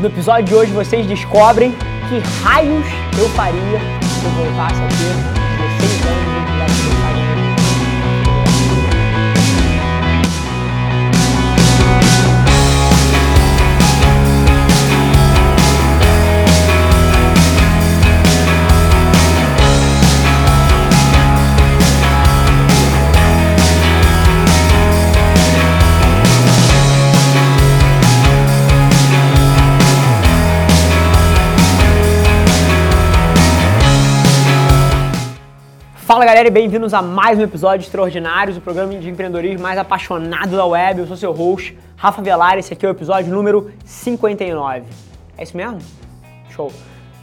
No episódio de hoje vocês descobrem que raios eu faria se eu voltasse a ter Fala galera e bem-vindos a mais um episódio de Extraordinários, o programa de empreendedorismo mais apaixonado da web. Eu sou seu host, Rafa Velar, esse aqui é o episódio número 59. É isso mesmo? Show.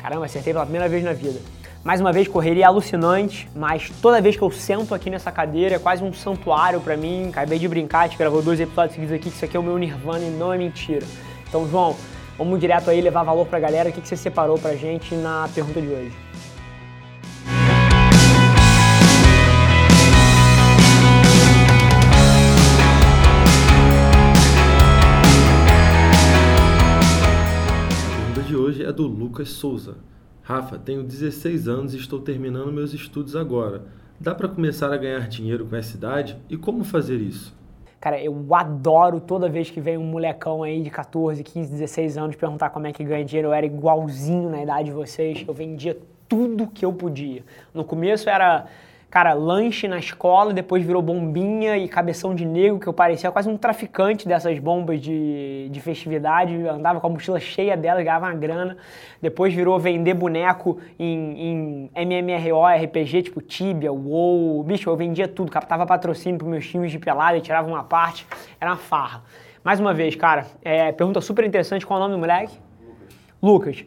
Caramba, acertei pela primeira vez na vida. Mais uma vez, correria alucinante, mas toda vez que eu sento aqui nessa cadeira é quase um santuário para mim. Acabei de brincar, a gente gravou dois episódios seguidos aqui, que isso aqui é o meu nirvana e não é mentira. Então, João, vamos direto aí levar valor pra galera. O que você separou pra gente na pergunta de hoje Lucas Souza. Rafa, tenho 16 anos e estou terminando meus estudos agora. Dá para começar a ganhar dinheiro com essa idade? E como fazer isso? Cara, eu adoro toda vez que vem um molecão aí de 14, 15, 16 anos perguntar como é que ganha dinheiro. Eu era igualzinho na idade de vocês. Eu vendia tudo que eu podia. No começo era cara, lanche na escola, depois virou bombinha e cabeção de negro, que eu parecia quase um traficante dessas bombas de, de festividade, andava com a mochila cheia delas, ganhava uma grana. Depois virou vender boneco em, em MMRO, RPG, tipo Tibia, WoW. Bicho, eu vendia tudo, captava patrocínio para meus times de pelada, tirava uma parte, era uma farra. Mais uma vez, cara, é, pergunta super interessante, qual é o nome do moleque? Lucas. Lucas.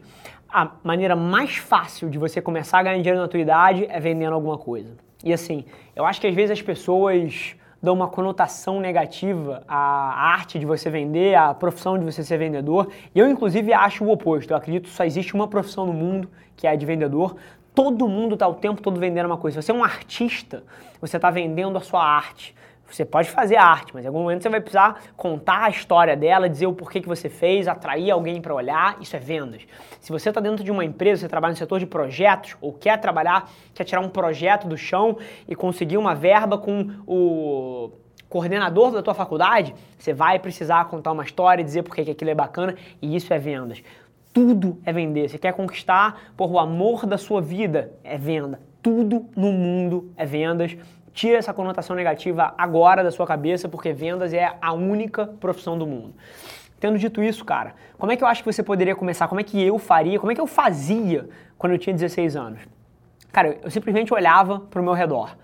A maneira mais fácil de você começar a ganhar dinheiro na tua idade é vendendo alguma coisa. E assim, eu acho que às vezes as pessoas dão uma conotação negativa à arte de você vender, à profissão de você ser vendedor. E eu, inclusive, acho o oposto. Eu acredito que só existe uma profissão no mundo, que é a de vendedor. Todo mundo está o tempo todo vendendo uma coisa. Se você é um artista, você está vendendo a sua arte. Você pode fazer arte, mas em algum momento você vai precisar contar a história dela, dizer o porquê que você fez, atrair alguém para olhar, isso é vendas. Se você está dentro de uma empresa, você trabalha no setor de projetos, ou quer trabalhar, quer tirar um projeto do chão e conseguir uma verba com o coordenador da tua faculdade, você vai precisar contar uma história, dizer por que aquilo é bacana, e isso é vendas. Tudo é vender. Você quer conquistar por o amor da sua vida, é venda. Tudo no mundo é vendas Tira essa conotação negativa agora da sua cabeça, porque vendas é a única profissão do mundo. Tendo dito isso, cara, como é que eu acho que você poderia começar? Como é que eu faria? Como é que eu fazia quando eu tinha 16 anos? Cara, eu simplesmente olhava para o meu redor.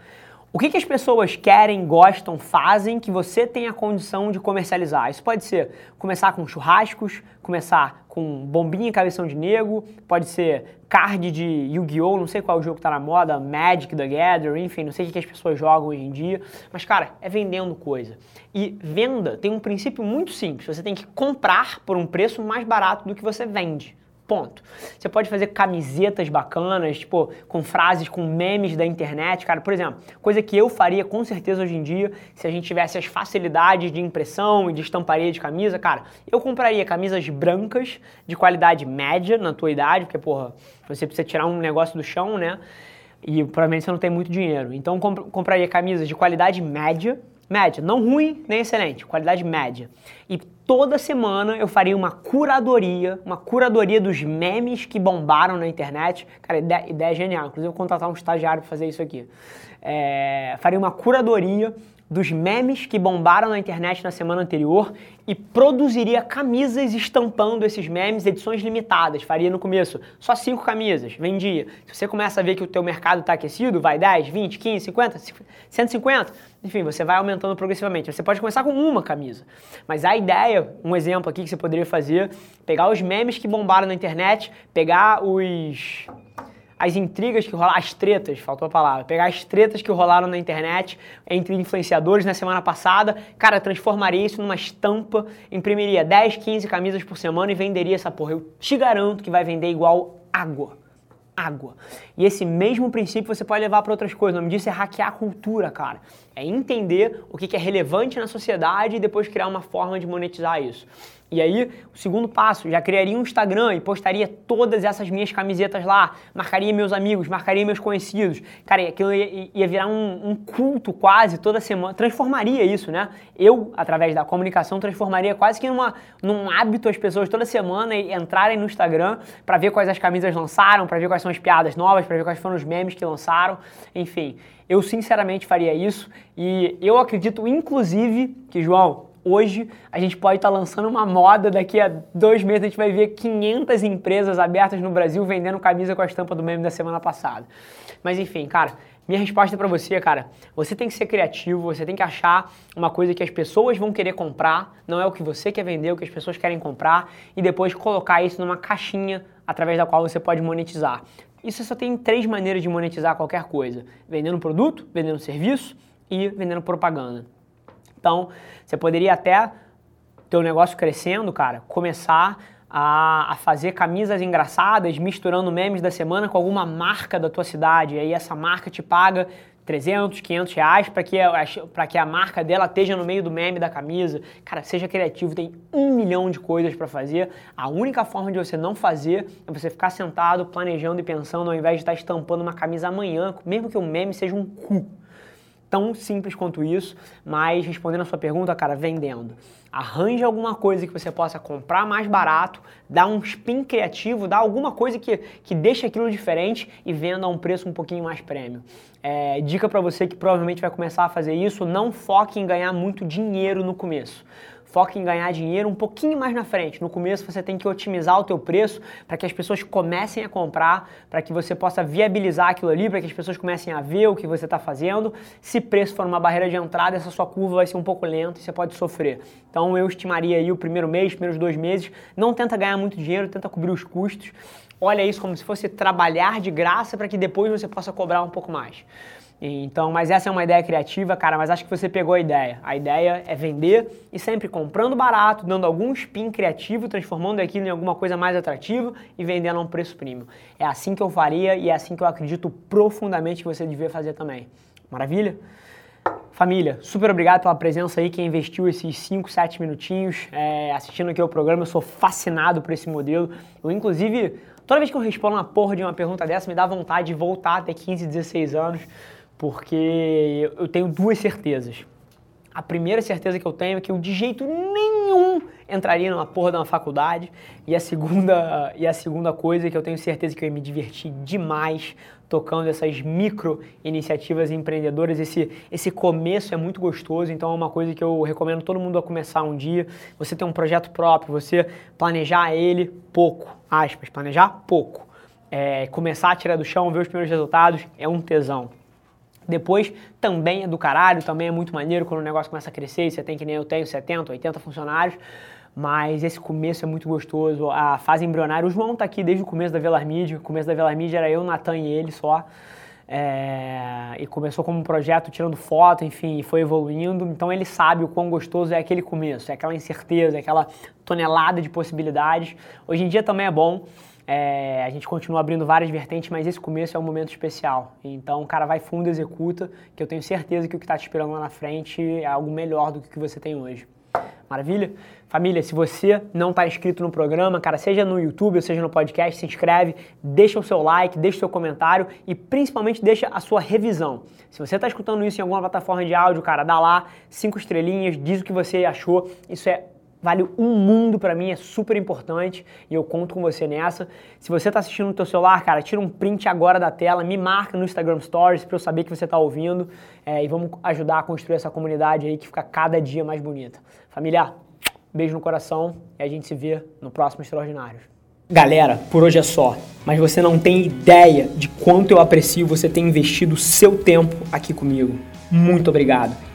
O que, que, as pessoas querem, gostam, fazem que você tenha condição de comercializar? Isso pode ser começar com churrascos, começar com bombinha e cabeção de nego, pode ser card de Yu-Gi-Oh!, não sei qual jogo tá na moda, Magic the Gathering, enfim, não sei o que as pessoas jogam hoje em dia, mas cara, é vendendo coisa. E venda tem um princípio muito simples, você tem que comprar por um preço mais barato do que você vende. Ponto. Você pode fazer camisetas bacanas, tipo, com frases, com memes da internet, cara. Por exemplo, coisa que eu faria com certeza hoje em dia, se a gente tivesse as facilidades de impressão e de estamparia de camisa, cara, eu compraria camisas brancas de qualidade média na tua idade, porque, porra, você precisa tirar um negócio do chão, né? E provavelmente você não tem muito dinheiro. Então, comp compraria camisas de qualidade média, média, não ruim nem excelente, qualidade média. E toda semana eu faria uma curadoria, uma curadoria dos memes que bombaram na internet. Cara, ideia, ideia genial. Inclusive, eu vou contratar um estagiário para fazer isso aqui. É, faria uma curadoria dos memes que bombaram na internet na semana anterior e produziria camisas estampando esses memes, edições limitadas. Faria no começo só cinco camisas, vendia. Se você começa a ver que o teu mercado está aquecido, vai 10, 20, 15, 50, 150, enfim, você vai aumentando progressivamente. Você pode começar com uma camisa. Mas a ideia, um exemplo aqui que você poderia fazer, pegar os memes que bombaram na internet, pegar os as intrigas que rolaram, as tretas, faltou a palavra, pegar as tretas que rolaram na internet entre influenciadores na semana passada, cara, transformaria isso numa estampa, imprimiria 10, 15 camisas por semana e venderia essa porra. Eu te garanto que vai vender igual água. Água. E esse mesmo princípio você pode levar para outras coisas. O nome disso é hackear a cultura, cara. É entender o que é relevante na sociedade e depois criar uma forma de monetizar isso. E aí, o segundo passo, já criaria um Instagram e postaria todas essas minhas camisetas lá, marcaria meus amigos, marcaria meus conhecidos. Cara, aquilo ia, ia virar um, um, culto quase toda semana, transformaria isso, né? Eu, através da comunicação, transformaria quase que numa, num hábito as pessoas toda semana entrarem no Instagram para ver quais as camisas lançaram, para ver quais são as piadas novas, para ver quais foram os memes que lançaram, enfim. Eu sinceramente faria isso e eu acredito, inclusive, que, João, hoje a gente pode estar tá lançando uma moda, daqui a dois meses a gente vai ver 500 empresas abertas no Brasil vendendo camisa com a estampa do meme da semana passada. Mas enfim, cara, minha resposta para você, cara, você tem que ser criativo, você tem que achar uma coisa que as pessoas vão querer comprar, não é o que você quer vender, é o que as pessoas querem comprar, e depois colocar isso numa caixinha através da qual você pode monetizar. Isso só tem três maneiras de monetizar qualquer coisa: vendendo produto, vendendo serviço e vendendo propaganda. Então, você poderia até ter o negócio crescendo, cara, começar a, a, fazer camisas engraçadas, misturando memes da semana com alguma marca da tua cidade. E aí essa marca te paga 300, 500 reais para que, que a marca dela esteja no meio do meme da camisa. Cara, seja criativo, tem um milhão de coisas para fazer. A única forma de você não fazer é você ficar sentado, planejando e pensando, ao invés de estar estampando uma camisa amanhã, mesmo que o meme seja um cu tão simples quanto isso, mas respondendo a sua pergunta, cara, vendendo. Arranje alguma coisa que você possa comprar mais barato, dá um spin criativo, dá alguma coisa que, que deixe aquilo diferente e venda a um preço um pouquinho mais prêmio. É, dica para você que provavelmente vai começar a fazer isso, não foque em ganhar muito dinheiro no começo foca em ganhar dinheiro um pouquinho mais na frente. No começo você tem que otimizar o teu preço para que as pessoas comecem a comprar, para que você possa viabilizar aquilo ali, para que as pessoas comecem a ver o que você está fazendo. Se preço for uma barreira de entrada, essa sua curva vai ser um pouco lenta e você pode sofrer. Então eu estimaria aí o primeiro mês, primeiros dois meses, não tenta ganhar muito dinheiro, tenta cobrir os custos. Olha isso como se fosse trabalhar de graça para que depois você possa cobrar um pouco mais. Então, mas essa é uma ideia criativa, cara, mas acho que você pegou a ideia. A ideia é vender e sempre comprando barato, dando algum spin criativo, transformando aquilo em alguma coisa mais atrativa e vendendo a um preço premium. É assim que eu faria e é assim que eu acredito profundamente que você devia fazer também. Maravilha? Família, super obrigado pela presença aí, quem investiu esses 5, 7 minutinhos é, assistindo aqui o programa. Eu sou fascinado por esse modelo. Eu, inclusive, toda vez que eu respondo uma porra de uma pergunta dessa, me dá vontade de voltar até 15, 16 anos porque eu tenho duas certezas. A primeira certeza que eu tenho é que eu de jeito nenhum entraria numa porra de uma faculdade. E a segunda, e a segunda coisa é que eu tenho certeza que eu ia me divertir demais tocando essas micro iniciativas empreendedoras. Esse, esse começo é muito gostoso, então é uma coisa que eu recomendo todo mundo a começar um dia. Você ter um projeto próprio, você planejar ele pouco, aspas, planejar pouco. É, começar a tirar do chão, ver os primeiros resultados, é um tesão. Depois também é do caralho, também é muito maneiro quando o negócio começa a crescer, você tem que nem eu tenho 70, 80 funcionários, mas esse começo é muito gostoso, a fase embrionária, o João tá aqui desde o começo da Velar Media, o começo da Velar Media era eu, Natan e ele só, é, e começou como um projeto tirando foto, enfim, e foi evoluindo, então ele sabe o quão gostoso é aquele começo, é aquela incerteza, é aquela tonelada de possibilidades, hoje em dia também é bom, é, a gente continua abrindo várias vertentes, mas esse começo é um momento especial. Então o cara vai fundo, executa, que eu tenho certeza que o que está te esperando lá na frente é algo melhor do que o que você tem hoje. Maravilha? Família, se você não está inscrito no programa, cara, seja no YouTube ou seja no podcast, se inscreve, deixa o seu like, deixa o seu comentário e principalmente deixa a sua revisão. Se você está escutando isso em alguma plataforma de áudio, cara, dá lá cinco estrelinhas, diz o que você achou. Isso é vale um mundo para mim, é super importante e eu conto com você nessa. Se você está assistindo no teu celular, cara, tira um print agora da tela, me marca no Instagram Stories para eu saber que você está ouvindo é, e vamos ajudar a construir essa comunidade aí que fica cada dia mais bonita. Família, beijo no coração e a gente se vê no próximo Extraordinário. Galera, por hoje é só, mas você não tem ideia de quanto eu aprecio você ter investido seu tempo aqui comigo. Muito obrigado.